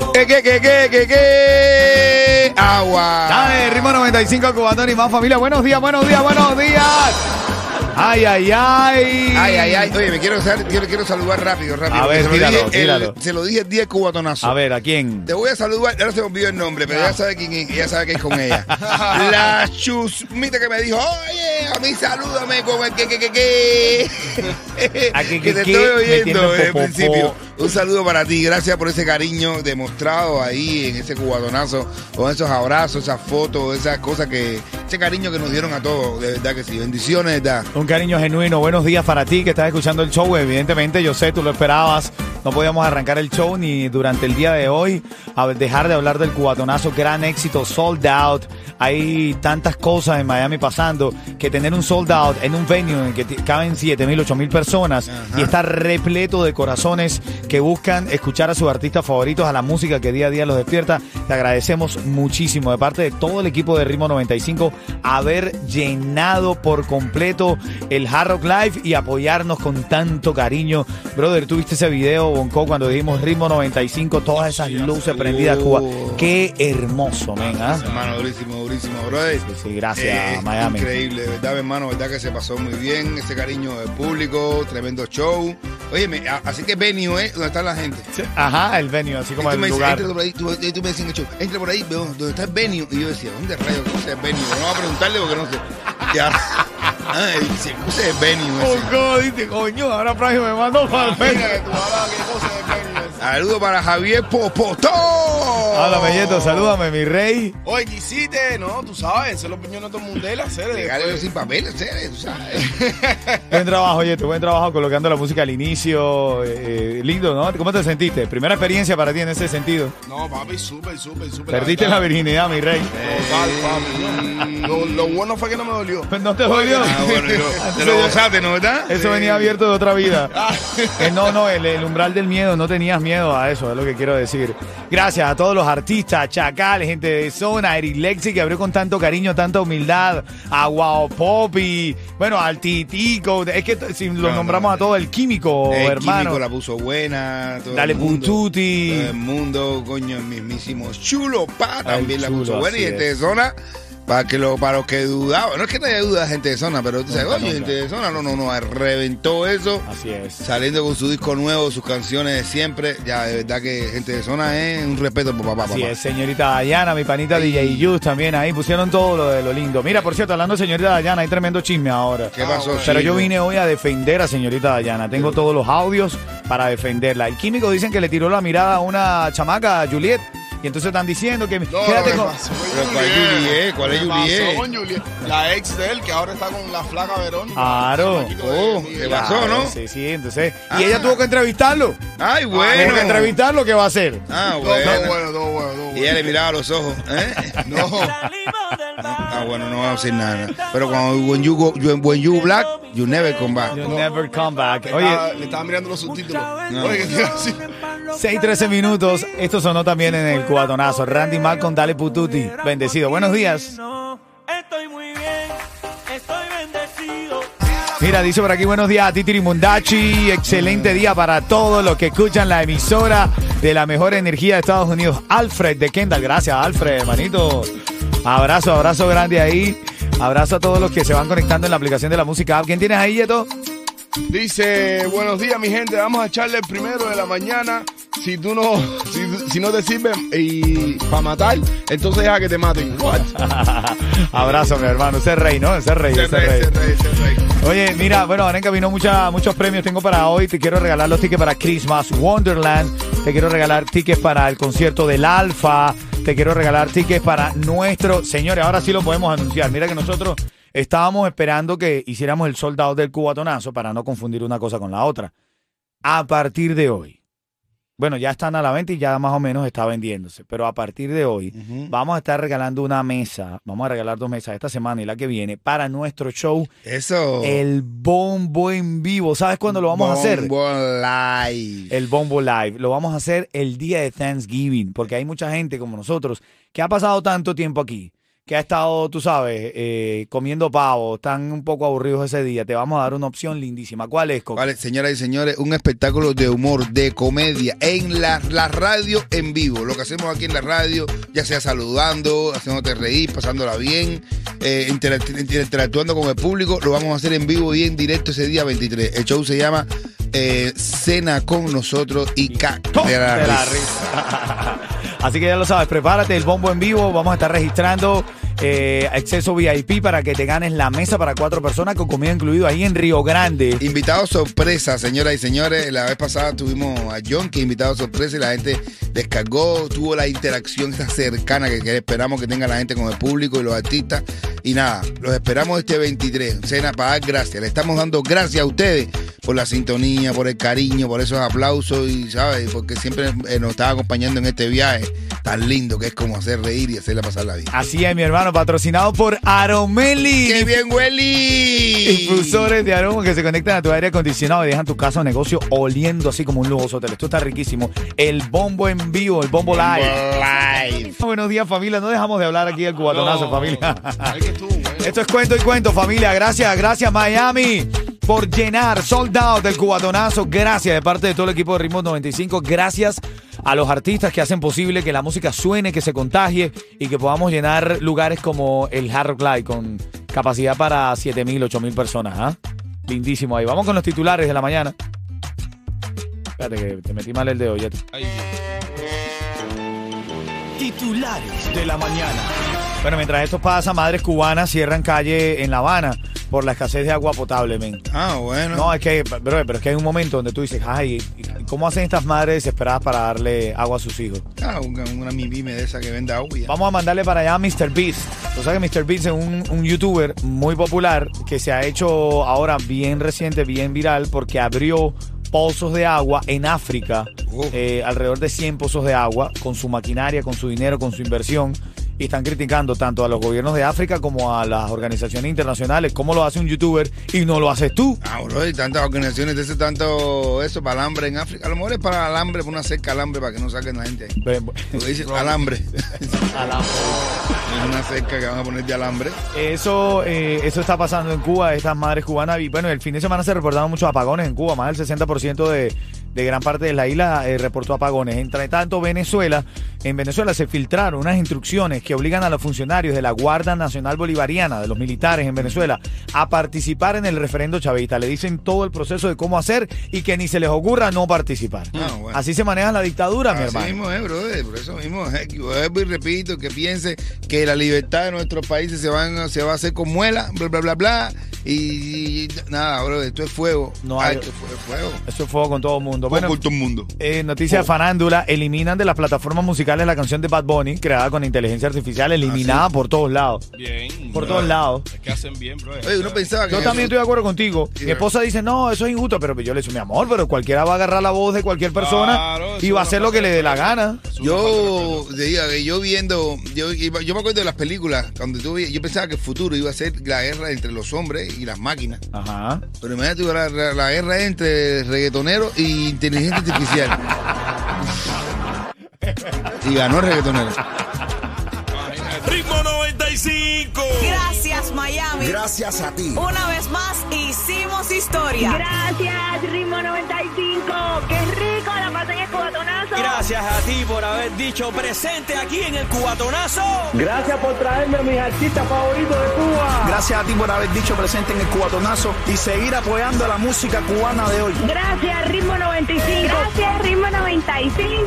y vas a Cubango. ¿Qué, qué, qué, qué, qué, qué? Agua. Dale, ritmo 95 Cubatón y más familia. Buenos días, buenos días, buenos días. Ay, ay, ay. Ay, ay, ay. Oye, me quiero, quiero, quiero saludar rápido, rápido. A ver, se lo dije el- tíralo. se lo dije el día de cubatonazo. A ver, ¿a quién? Te voy a saludar, ahora se me olvidó el nombre, pero ya sabe quién es, ya sabe que es con ella. La chusmita que me dijo, oye, a mí salúdame con el que, que, que, que. A que, que que, te que, estoy oyendo metiendo desde el popopó. principio. Un saludo para ti, gracias por ese cariño demostrado ahí en ese cubatonazo, con esos abrazos, esas fotos, esas cosas que, ese cariño que nos dieron a todos, de verdad que sí. Bendiciones, verdad. Un cariño genuino. Buenos días para ti que estás escuchando el show. Evidentemente, yo sé, tú lo esperabas. No podíamos arrancar el show ni durante el día de hoy. A dejar de hablar del cubatonazo. Gran éxito, sold out. Hay tantas cosas en Miami pasando que tener un sold out en un venue en el que caben 7 mil, 8 mil personas y está repleto de corazones que buscan escuchar a sus artistas favoritos, a la música que día a día los despierta. Te agradecemos muchísimo de parte de todo el equipo de Ritmo 95 haber llenado por completo el Hard Rock Live y apoyarnos con tanto cariño. Brother, tuviste ese video, Bonco, cuando dijimos Ritmo 95, todas esas luces prendidas, Cuba. Qué hermoso, men, ¿ah? Hermano, durísimo, durísimo, brother. Sí, sí, gracias, Eh, Miami. Increíble, verdad, hermano, verdad que se pasó muy bien, ese cariño del público, tremendo show. Oye, así que venue, ¿eh? ¿Dónde está la gente? Sí, Ajá, el venue, así como Y el me dices, lugar. entra por ahí, tú, y tú me decías en el show, entra por ahí, veo dónde está el venue. Y yo decía, ¿dónde rayos conoce el venue? No voy a preguntarle porque no sé. Ya. Ah, y dice, ¿cómo se el venue ese? Bonco, dice, coño, ahora Frangio me mandó para el venue. Saludos para Javier Popotó. Hola, Melleto, salúdame, mi rey. Oye, quisiste, no, tú sabes, hacer los opiniones de todo el mundo, la. Regálelo sin papel, tú sabes. Buen trabajo, oye, buen trabajo colocando la música al inicio. eh, eh, lindo, ¿no? ¿Cómo te sentiste? Primera experiencia para ti en ese sentido. No, papi, súper, súper, súper. Perdiste la virginidad, mi rey. Total, papi. Lo, lo bueno fue que no me dolió. No te dolió. Ah, bueno, yo- te lo gozaste, ¿no, verdad? Eso venía abierto de otra vida. Eh, no, no, el, el umbral del miedo, no tenías miedo a eso, es lo que quiero decir. Gracias a todos los artistas, Chacal, gente de zona, Eric Lexi, que abrió con tanto cariño, tanta humildad, a Wow Poppy, bueno, al Titico, es que si lo no, nombramos no. a todo el químico, El hermano. químico la puso buena. todo Dale el mundo, Pututi. Todo el mundo, coño, el mismísimo Chulo Pa también la Chulo, puso buena. Y gente de zona, para, que lo, para los que dudaban. No es que no haya duda gente de zona, pero tú sabes, oye, gente de zona, no, no, no, reventó eso. Así es. Saliendo con su disco nuevo, sus canciones de siempre. Ya, de verdad que gente de zona es un respeto por papá, Así papá. es, señorita Dayana, mi panita DJ Yus también ahí, pusieron todo lo de lo lindo. Mira, por cierto, hablando de señorita Dayana, hay tremendo chisme ahora. ¿Qué pasó, Pero yo chico? vine hoy a defender a señorita Dayana. Tengo todos los audios para defenderla. El químico dicen que le tiró la mirada a una chamaca, Juliet. Y entonces están diciendo que No, quédate ¿qué con. Pero ¿cuál Juliet? ¿Cuál es ¿Qué pasó Juliet? con Juliet? La ex de él, que ahora está con la flaca Verónica. Claro. De- Oh, de- ¿qué pasó, Claro, no? Sí, sí, entonces. Ah. Y ella tuvo que entrevistarlo. Ay, Tuvo bueno. que entrevistarlo, ¿qué va a hacer? Ah, Todo bueno. bueno, todo bueno, todo Y bueno. ella le miraba a los ojos. ¿eh? No. Ah, bueno, no vamos a decir nada. Pero cuando when you, go, you- when you black, you never come back. You never come back. Le Oye, estaba- le estaba mirando los subtítulos. No. Oye, ¿qué te iba a decir? 6, 13 minutos. Esto sonó también en el cubatonazo. Randy Malcolm, dale pututi. Bendecido. Buenos días. Estoy muy bien, estoy bendecido. Mira, dice por aquí, buenos días a Titiri Mundachi. Excelente día para todos los que escuchan la emisora de la mejor energía de Estados Unidos. Alfred de Kendall. Gracias, Alfred, hermanito. Abrazo, abrazo grande ahí. Abrazo a todos los que se van conectando en la aplicación de la música app. ¿Quién tienes ahí, Yeto? Dice, buenos días mi gente, vamos a echarle el primero de la mañana si tú no, si, si no te sirve y para matar, entonces deja que te maten. What? Abrazo, mi hermano. Ese es rey, ¿no? Ese es rey, Ese es rey, rey. ese rey, ese rey. Oye, mira, bueno, ahora encaminó mucha, muchos premios tengo para hoy. Te quiero regalar los tickets para Christmas Wonderland. Te quiero regalar tickets para el concierto del Alfa. Te quiero regalar tickets para nuestro... Señores, ahora sí lo podemos anunciar. Mira que nosotros estábamos esperando que hiciéramos el soldado del cubatonazo para no confundir una cosa con la otra. A partir de hoy. Bueno, ya están a la venta y ya más o menos está vendiéndose. Pero a partir de hoy vamos a estar regalando una mesa. Vamos a regalar dos mesas esta semana y la que viene para nuestro show Eso. el bombo en vivo. ¿Sabes cuándo lo vamos a hacer? Bombo Live. El bombo live. Lo vamos a hacer el día de Thanksgiving, porque hay mucha gente como nosotros que ha pasado tanto tiempo aquí, que ha estado, tú sabes, eh, comiendo pavo, están un poco aburridos ese día. Te vamos a dar una opción lindísima. ¿Cuál es, Coco? Vale, señoras y señores, un espectáculo de humor, de comedia en la, la radio en vivo. Lo que hacemos aquí en la radio, ya sea saludando, haciéndote reír, pasándola bien, eh, interact- inter- interactuando con el público, lo vamos a hacer en vivo y en directo ese día 23. El show se llama eh, Cena con nosotros y ca ¡Tom! de la De la risa. risa. Así que ya lo sabes, prepárate el bombo en vivo. Vamos a estar registrando eh, acceso VIP para que te ganes la mesa para cuatro personas con comida incluido ahí en Río Grande. Invitado sorpresa, señoras y señores. La vez pasada tuvimos a John, que invitado sorpresa, y la gente descargó, tuvo la interacción esa cercana que, que esperamos que tenga la gente con el público y los artistas. Y nada, los esperamos este 23, cena para dar gracias. Le estamos dando gracias a ustedes por la sintonía, por el cariño, por esos aplausos y, ¿sabes? Porque siempre nos están acompañando en este viaje tan lindo que es como hacer reír y hacerla pasar la vida. Así es, mi hermano, patrocinado por Aromeli. ¡Qué bien, Welly! Infusores de aroma que se conectan a tu aire acondicionado y dejan tu casa o negocio oliendo así como un lujoso hotel. Esto está riquísimo. El bombo en vivo, el bombo live. Live. Buenos días, familia. No dejamos de hablar aquí del cubatonazo, No. familia. Esto es cuento y cuento, familia. Gracias, gracias, Miami, por llenar, sold out del cubatonazo. Gracias de parte de todo el equipo de Ritmo 95. Gracias a los artistas que hacen posible que la música suene, que se contagie y que podamos llenar lugares como el Hard Rock Live con capacidad para 7 mil, 8 mil personas. ¿ah? Lindísimo ahí. Vamos con los titulares de la mañana. Espérate que te metí mal el dedo. Ya Titulares de la mañana. Bueno, mientras esto pasa, madres cubanas cierran calle en La Habana por la escasez de agua potable, men. Ah, bueno. No, es que, bro, pero es que hay un momento donde tú dices, ay, ¿y ¿cómo hacen estas madres desesperadas para darle agua a sus hijos? Ah, una, una mimime de esa que vende agua. ya. Vamos a mandarle para allá a Mr. Beast. Tú sabes que Mr. Beast es un, un youtuber muy popular que se ha hecho ahora bien reciente, bien viral, porque abrió pozos de agua en África, Uf. eh, alrededor de 100 pozos de agua, con su maquinaria, con su dinero, con su inversión. Y están criticando tanto a los gobiernos de África como a las organizaciones internacionales. ¿Cómo lo hace un youtuber y no lo haces tú? Ah, bro, y tantas organizaciones de ese tanto eso para alambre en África. A lo mejor es para alambre, para una cerca alambre para que no saquen la gente ahí. Ve- Porque dice alambre. Alambre. es una cerca que van a poner de alambre. Eso, eh, eso está pasando en Cuba, estas madres cubanas. Y bueno, el fin de semana se reportaron muchos apagones en Cuba. Más del 60% de, de gran parte de la isla eh, reportó apagones. Entre tanto, Venezuela, en Venezuela se filtraron unas instrucciones que obligan a los funcionarios de la Guardia Nacional Bolivariana, de los militares en Venezuela, a participar en el referendo chavista. Le dicen todo el proceso de cómo hacer y que ni se les ocurra no participar. Ah, bueno. Así se maneja la dictadura, mi Así hermano. mismo es, brother. Por eso mismo es. y repito, que piense que la libertad de nuestros países se, van, se va a hacer con muela, bla, bla, bla, bla. Y, y nada, bro, esto es fuego. No hay- Alto fue- fuego. Eso es fuego con todo el mundo. Fuego Bueno, por todo el mundo. Eh, noticias de farándula, eliminan de las plataformas musicales la canción de Bad Bunny, creada con inteligencia artificial, eliminada por todos lados. Bien. Por bro. todos lados. Es que hacen bien, bro. Oye, uno pensaba que. Yo también estoy de acuerdo contigo. Sí, Mi esposa dice, no, eso es injusto, pero yo le digo, mi amor, pero cualquiera va a agarrar la voz de cualquier persona Claro, y va a hacer lo que le dé la gana. Yo, yo viendo, yo, iba- yo me acuerdo de las películas, cuando tú, vi- yo pensaba que el futuro iba a ser la guerra entre los hombres y las máquinas. Ajá. Pero imagínate, la, la- la guerra entre reggaetonero y inteligencia artificial. y ganó el. Ritmo 95. Gracias, Miami. Miami. Gracias a ti. Una vez más hicimos historia. Gracias, Ritmo 95. Qué rico la pasé en el cubatonazo. Gracias a ti por haber dicho presente aquí en el cubatonazo. Gracias por traerme a mis artistas favoritos de Cuba. Gracias a ti por haber dicho presente en el cubatonazo y seguir apoyando la música cubana de hoy. Gracias, Ritmo 95. Gracias, Ritmo 95.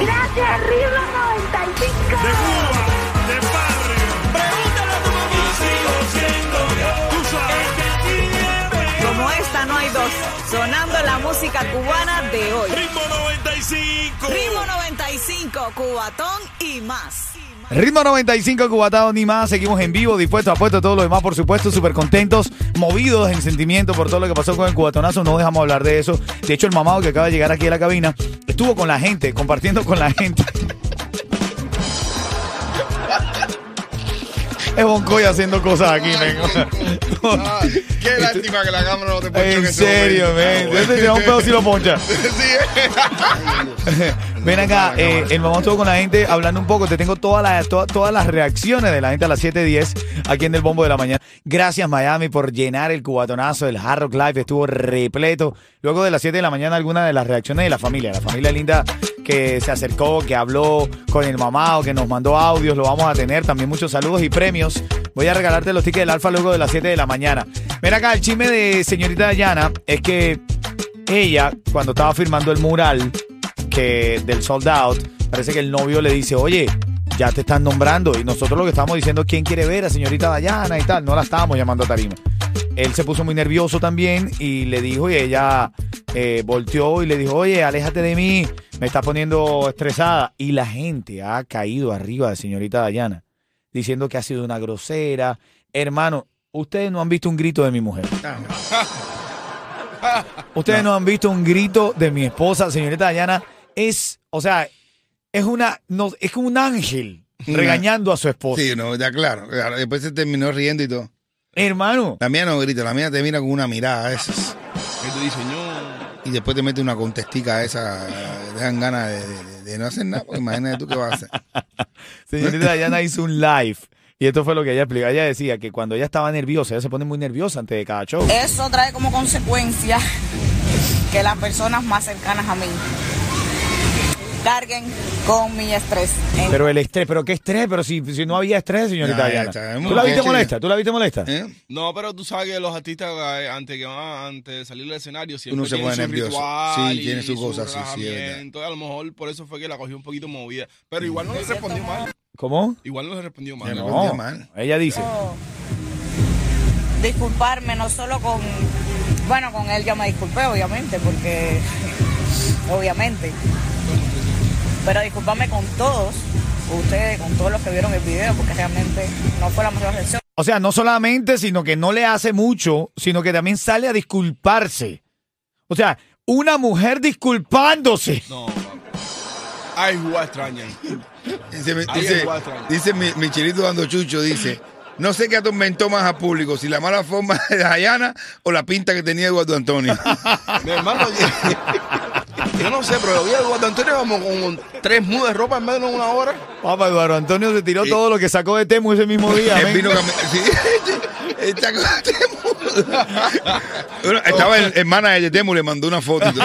Gracias, Ritmo 95. De Cuba, Como esta no hay dos. Sonando la música cubana de hoy. Ritmo 95. Ritmo 95, Cubatón y más. Ritmo 95, Cubatado ni más. Seguimos en vivo, dispuestos a puesto todo lo demás, por supuesto, súper contentos, movidos en sentimiento por todo lo que pasó con el cubatonazo. No dejamos hablar de eso. De hecho, el mamado que acaba de llegar aquí a la cabina estuvo con la gente, compartiendo con la gente. Es Boncoy haciendo cosas aquí, men. Qué lástima que la cámara no te ponchó En serio, men. Yo te un pedo si lo poncha. Sí, eh. Ven acá, eh, el mamá estuvo con la gente hablando un poco. Te tengo todas las toda- todas las reacciones de la gente a las 7:10 aquí en el Bombo de la Mañana. Gracias, Miami, por llenar el cubatonazo. El Hard Rock Live estuvo repleto. Luego de las 7 de la mañana, algunas de las reacciones de la familia. La familia linda que se acercó, que habló con el mamá que nos mandó audios. Lo vamos a tener. También muchos saludos y premios. Voy a regalarte los tickets del Alfa luego de las 7 de la mañana. Ven acá, el chisme de señorita Dayana es que ella, cuando estaba firmando el mural que del sold out, parece que el novio le dice, oye, ya te están nombrando. Y nosotros lo que estamos diciendo es quién quiere ver a señorita Dayana y tal. No la estábamos llamando a tarima. Él se puso muy nervioso también y le dijo, y ella eh, volteó y le dijo, oye, aléjate de mí, me estás poniendo estresada. Y la gente ha caído arriba de señorita Dayana, diciendo que ha sido una grosera. Hermano, ustedes no han visto un grito de mi mujer. Ustedes no. han visto un grito de mi esposa, señorita Dayana. Es, o sea, es una, no, es como un ángel regañando a su esposa. Sí, no, ya claro. Después se terminó riendo y todo. Hermano. La mía no grita, la mía te mira con una mirada esas. ¿Qué te dice, no? Y después te mete una contestica esa, te dan ganas de, de- de no hacer nada, porque imagínate tú qué vas a hacer. Señorita Dayana hizo un live. Y esto fue lo que ella explicó. Ella decía que cuando ella estaba nerviosa, ella se pone muy nerviosa antes de cada show. Eso trae como consecuencia que las personas más cercanas a mí carguen con mi estrés. Pero el estrés, pero qué estrés, pero si, si no había estrés, señorita Ya, está. ¿Tú la viste molesta? ¿Tú la viste molesta? ¿Eh? No, pero tú sabes que los artistas eh, antes que van antes de salir del escenario siempre Uno se tienen pone su nervioso. ritual Sí, tiene su y cosa, sí, sí, es verdad. relajamiento, a lo mejor por eso fue que la cogió un poquito movida. Pero igual no le respondió mal. ¿Cómo? Igual no le respondió mal. No. No, respondió mal. ella dice. disculparme no solo con bueno con él ya me disculpé obviamente porque obviamente pero disculparme con todos ustedes con todos los que vieron el video porque realmente no fue la mejor reacción O sea, no solamente, sino que no le hace mucho, sino que también sale a disculparse. O sea, una mujer disculpándose. No. Ay, jugar extraña. Dice, Ahí dice, guapo. dice mi, mi chilito dando chucho, dice, no sé qué atormentó más al público, si la mala forma de Dayana o la pinta que tenía Eduardo Antonio. Mi hermano, yo, no sé, pero yo vi a Eduardo Antonio como con tres mudas de ropa en menos de una hora. Papá Eduardo Antonio se tiró todo lo que sacó de Temu ese mismo día. Él vino sí, él sacó Temu. Bueno, Estaba el hermana de Temu, le mandó una foto. y todo.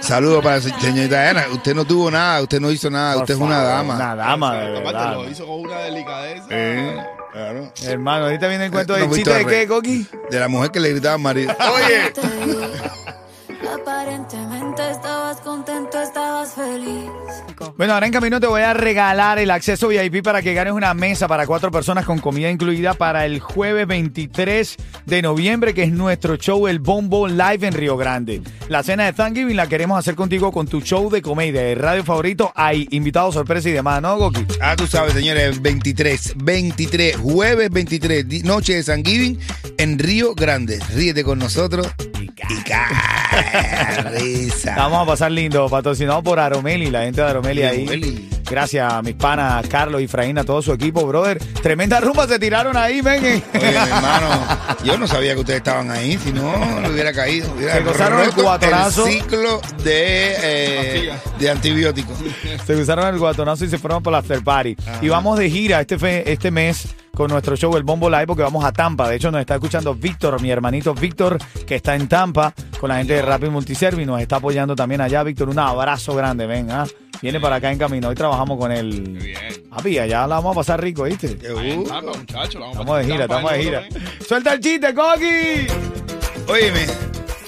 Saludos para la señorita Dayana. Usted no tuvo nada, usted no hizo nada, Por usted es una dama. Una dama, de Aparte, verdad. lo hizo con una delicadeza. Eh, claro. Hermano, ahorita viene el cuento No del fuiste chiste de qué, Coqui. De la mujer que le gritaba al marido. Oye, Aparentemente estabas contento, estabas feliz. Bueno, ahora en camino te voy a regalar el acceso VIP para que ganes una mesa para cuatro personas con comida incluida para el jueves 23 de noviembre, que es nuestro show El Bombo Live en Río Grande. La cena de Thanksgiving la queremos hacer contigo con tu show de comedia, de radio favorito. Hay invitados, sorpresa y demás, ¿no, Goki? Ah, tú sabes, señores, 23, 23, jueves 23, di- noche de San Giving en Río Grande. Ríete con nosotros y cae risa. Vamos a pasar lindo, patrocinado por Aromeli, la gente de Aromeli ahí. Aromeli. Gracias a mis panas Carlos y Fraín, a todo su equipo, brother. Tremenda rumba se tiraron ahí, ven. Oye, mi hermano, yo no sabía que ustedes estaban ahí, si no, le hubiera caído. Hubiera Se gozaron el roto cuatronazo. el ciclo de, eh, de antibióticos. Se usaron el guatonazo y se fueron por la after party. Y vamos de gira este, fe- este mes con nuestro show El Bombo Live porque vamos a Tampa. De hecho, nos está escuchando Víctor, mi hermanito Víctor, que está en Tampa con la gente de Rapid Multiservice. Nos está apoyando también allá. Víctor, un abrazo grande, ven. ¿ah? Viene para acá en camino. Hoy trabajamos con él. bien. Papi, allá la vamos a pasar rico, ¿viste? A Estamos de gira, estamos de gira. ¡Suelta el chiste, Coqui! Óyeme,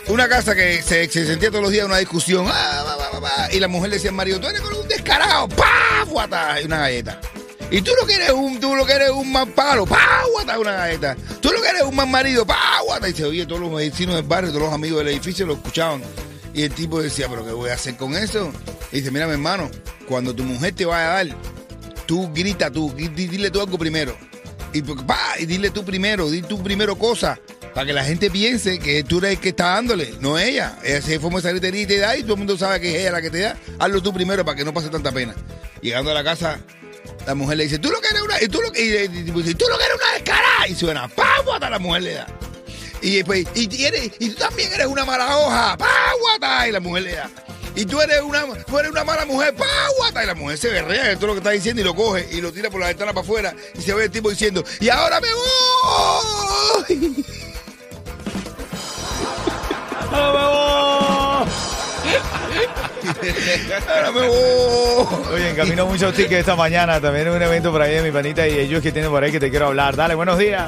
una casa que se, se sentía todos los días una discusión. ah, va, va, va, va, y la mujer le decía al marido, tú eres un descarado, ¡pa! Guata, y una galleta. Y tú lo que eres un, tú lo que eres un mal palo, ¡pa! Guata, una galleta. Tú lo que eres un mal marido, ¡pa! Guata. Y se oye, todos los vecinos del barrio, todos los amigos del edificio lo escuchaban. Y el tipo decía, ¿pero qué voy a hacer con eso? Y dice, mira, mi hermano, cuando tu mujer te vaya a dar, tú grita tú, di- di- dile tú algo primero. Y, pa, y dile tú primero, di tú primero cosas. Para que la gente piense que tú eres el que está dándole, no ella. Ella se forma esa gritería y te da y todo el mundo sabe que es ella la que te da. Hazlo tú primero para que no pase tanta pena. Llegando a la casa, la mujer le dice, tú lo que eres una... Y tú lo y, y- tú lo que eres una descarada. Y suena, ¡pam! Hasta la mujer le da. Y después, y, tú también eres una mala hoja, ¡pam! Guata, Y la mujer le da. Y tú eres una, tú eres una mala mujer, ¡pam! Guata, Y la mujer se berrea de todo lo que está diciendo y lo coge y lo tira por la ventana para afuera. Y se ve el tipo diciendo, y ahora me voy. Ahora me voy. Oye, en camino muchos tickets esta mañana. También un evento por ahí de mi panita y ellos que tienen por ahí que te quiero hablar. Dale, buenos días.